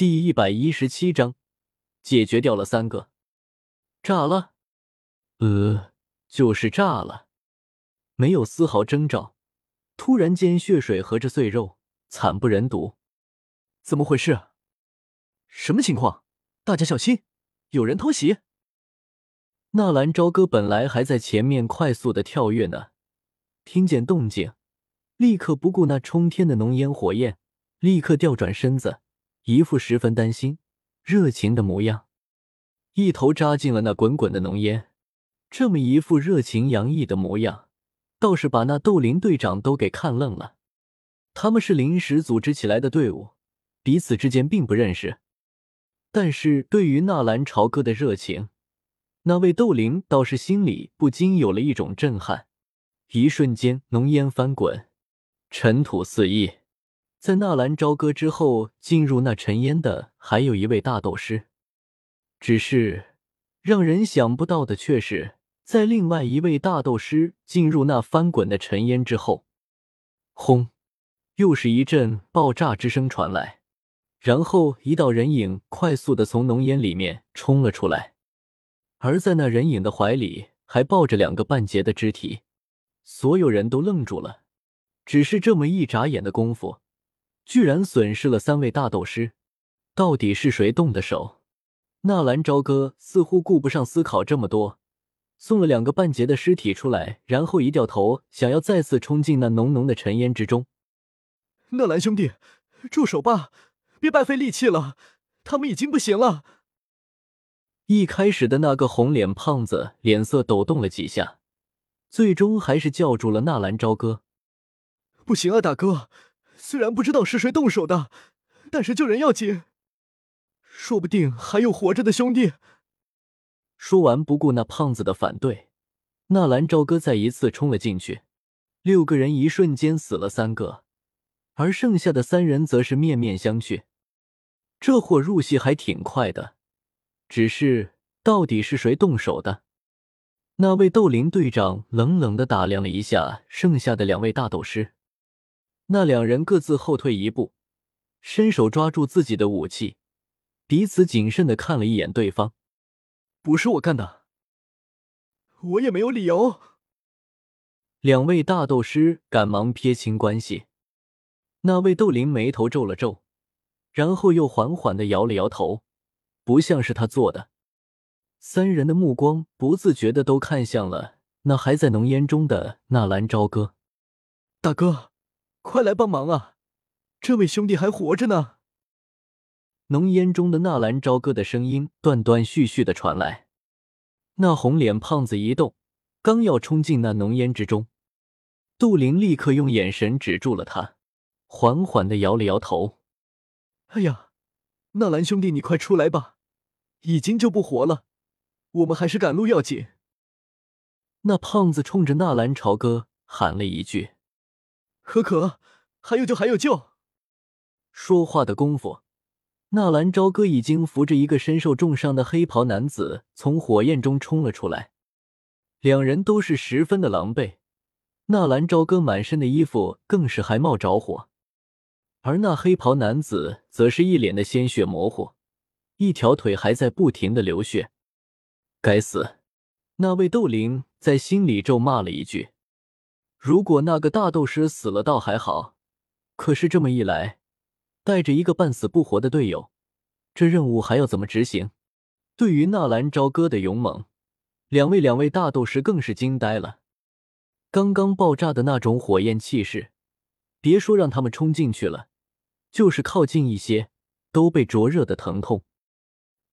第一百一十七章，解决掉了三个，炸了，呃，就是炸了，没有丝毫征兆，突然间血水和着碎肉，惨不忍睹，怎么回事？什么情况？大家小心，有人偷袭！纳兰朝歌本来还在前面快速的跳跃呢，听见动静，立刻不顾那冲天的浓烟火焰，立刻调转身子。一副十分担心、热情的模样，一头扎进了那滚滚的浓烟。这么一副热情洋溢的模样，倒是把那斗灵队长都给看愣了。他们是临时组织起来的队伍，彼此之间并不认识，但是对于纳兰朝歌的热情，那位斗灵倒是心里不禁有了一种震撼。一瞬间，浓烟翻滚，尘土四溢。在纳兰朝歌之后，进入那尘烟的还有一位大斗师。只是让人想不到的却是，在另外一位大斗师进入那翻滚的尘烟之后，轰，又是一阵爆炸之声传来，然后一道人影快速的从浓烟里面冲了出来，而在那人影的怀里还抱着两个半截的肢体，所有人都愣住了。只是这么一眨眼的功夫。居然损失了三位大斗师，到底是谁动的手？纳兰朝歌似乎顾不上思考这么多，送了两个半截的尸体出来，然后一掉头，想要再次冲进那浓浓的尘烟之中。纳兰兄弟，住手吧，别白费力气了，他们已经不行了。一开始的那个红脸胖子脸色抖动了几下，最终还是叫住了纳兰朝歌：“不行啊，大哥。”虽然不知道是谁动手的，但是救人要紧，说不定还有活着的兄弟。说完，不顾那胖子的反对，纳兰朝歌再一次冲了进去。六个人一瞬间死了三个，而剩下的三人则是面面相觑。这货入戏还挺快的，只是到底是谁动手的？那位斗灵队长冷冷的打量了一下剩下的两位大斗师。那两人各自后退一步，伸手抓住自己的武器，彼此谨慎的看了一眼对方。不是我干的，我也没有理由。两位大斗师赶忙撇清关系。那位斗灵眉头皱了皱，然后又缓缓的摇了摇头，不像是他做的。三人的目光不自觉的都看向了那还在浓烟中的纳兰朝歌，大哥。快来帮忙啊！这位兄弟还活着呢。浓烟中的纳兰朝歌的声音断断续续的传来。那红脸胖子一动，刚要冲进那浓烟之中，杜林立刻用眼神止住了他，缓缓的摇了摇头：“哎呀，纳兰兄弟，你快出来吧，已经救不活了，我们还是赶路要紧。”那胖子冲着纳兰朝歌喊了一句。可可，还有救，还有救！说话的功夫，纳兰朝歌已经扶着一个身受重伤的黑袍男子从火焰中冲了出来，两人都是十分的狼狈。纳兰朝歌满身的衣服更是还冒着火，而那黑袍男子则是一脸的鲜血模糊，一条腿还在不停的流血。该死！那位斗灵在心里咒骂了一句。如果那个大斗师死了倒还好，可是这么一来，带着一个半死不活的队友，这任务还要怎么执行？对于纳兰朝歌的勇猛，两位两位大斗师更是惊呆了。刚刚爆炸的那种火焰气势，别说让他们冲进去了，就是靠近一些，都被灼热的疼痛。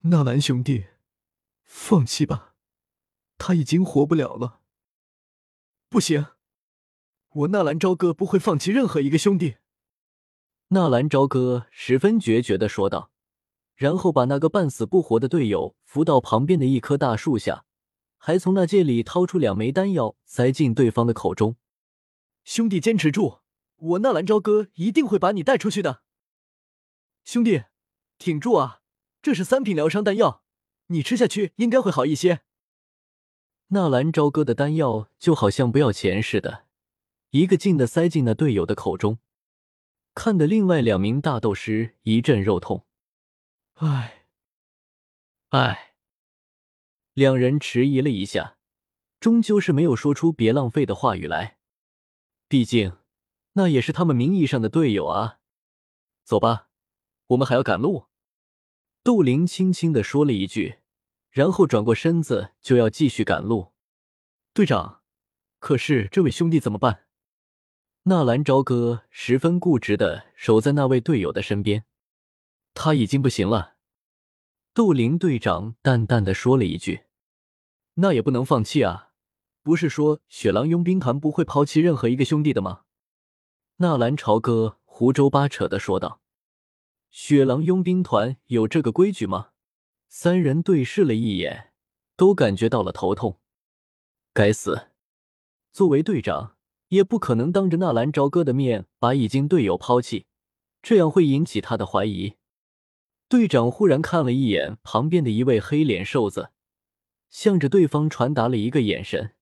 纳兰兄弟，放弃吧，他已经活不了了。不行。我纳兰朝歌不会放弃任何一个兄弟。”纳兰朝歌十分决绝的说道，然后把那个半死不活的队友扶到旁边的一棵大树下，还从那戒里掏出两枚丹药塞进对方的口中。“兄弟，坚持住，我纳兰朝歌一定会把你带出去的。”“兄弟，挺住啊！这是三品疗伤丹药，你吃下去应该会好一些。”纳兰朝歌的丹药就好像不要钱似的。一个劲的塞进那队友的口中，看得另外两名大斗师一阵肉痛。唉，唉。两人迟疑了一下，终究是没有说出别浪费的话语来。毕竟，那也是他们名义上的队友啊。走吧，我们还要赶路。杜林轻轻的说了一句，然后转过身子就要继续赶路。队长，可是这位兄弟怎么办？纳兰朝歌十分固执的守在那位队友的身边。他已经不行了。杜林队长淡淡的说了一句：“那也不能放弃啊。”不是说雪狼佣兵团不会抛弃任何一个兄弟的吗？纳兰朝歌胡诌八扯的说道：“雪狼佣兵团有这个规矩吗？”三人对视了一眼，都感觉到了头痛。该死！作为队长，也不可能当着纳兰朝歌的面把已经队友抛弃，这样会引起他的怀疑。队长忽然看了一眼旁边的一位黑脸瘦子，向着对方传达了一个眼神。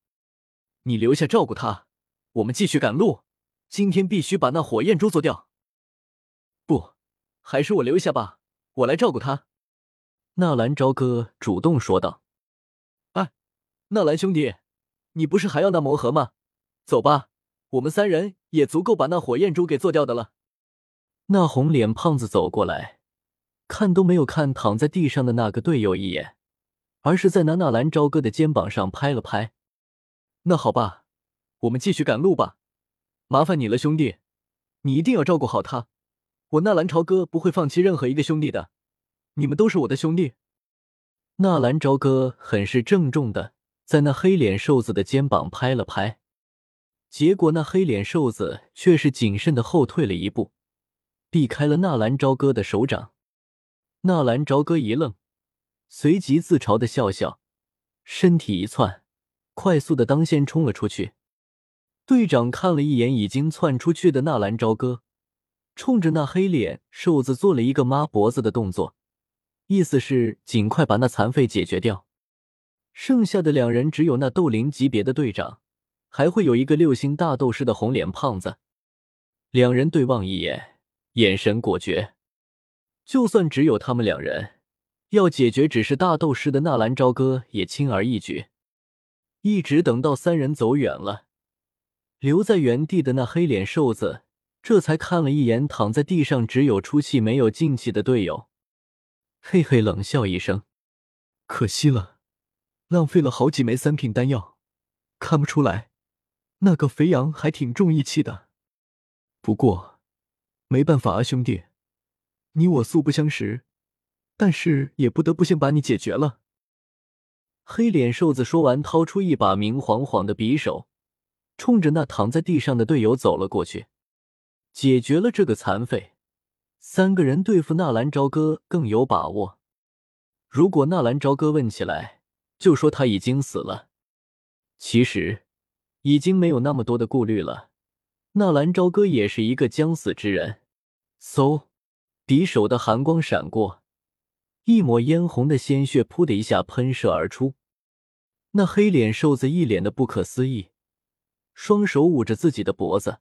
你留下照顾他，我们继续赶路。今天必须把那火焰珠做掉。不，还是我留下吧，我来照顾他。纳兰朝歌主动说道。哎，纳兰兄弟，你不是还要那魔盒吗？走吧，我们三人也足够把那火焰珠给做掉的了。那红脸胖子走过来，看都没有看躺在地上的那个队友一眼，而是在那纳兰朝歌的肩膀上拍了拍。那好吧，我们继续赶路吧。麻烦你了，兄弟，你一定要照顾好他。我纳兰朝歌不会放弃任何一个兄弟的，你们都是我的兄弟。纳兰朝歌很是郑重的在那黑脸瘦子的肩膀拍了拍，结果那黑脸瘦子却是谨慎的后退了一步，避开了纳兰朝歌的手掌。纳兰朝歌一愣，随即自嘲的笑笑，身体一窜。快速的当先冲了出去，队长看了一眼已经窜出去的纳兰朝歌，冲着那黑脸瘦子做了一个抹脖子的动作，意思是尽快把那残废解决掉。剩下的两人只有那斗灵级别的队长，还会有一个六星大斗师的红脸胖子。两人对望一眼，眼神果决。就算只有他们两人，要解决只是大斗师的纳兰朝歌也轻而易举。一直等到三人走远了，留在原地的那黑脸瘦子这才看了一眼躺在地上只有出气没有进气的队友，嘿嘿冷笑一声：“可惜了，浪费了好几枚三品丹药。看不出来，那个肥羊还挺重义气的。不过没办法啊，兄弟，你我素不相识，但是也不得不先把你解决了。”黑脸瘦子说完，掏出一把明晃晃的匕首，冲着那躺在地上的队友走了过去。解决了这个残废，三个人对付纳兰朝歌更有把握。如果纳兰朝歌问起来，就说他已经死了。其实，已经没有那么多的顾虑了。纳兰朝歌也是一个将死之人。嗖，匕首的寒光闪过。一抹嫣红的鲜血，噗的一下喷射而出。那黑脸瘦子一脸的不可思议，双手捂着自己的脖子，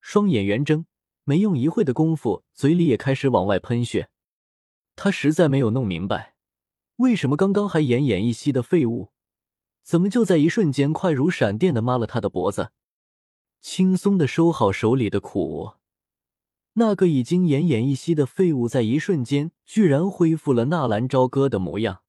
双眼圆睁，没用一会的功夫，嘴里也开始往外喷血。他实在没有弄明白，为什么刚刚还奄奄一息的废物，怎么就在一瞬间快如闪电的抹了他的脖子，轻松的收好手里的苦。那个已经奄奄一息的废物，在一瞬间居然恢复了纳兰朝歌的模样。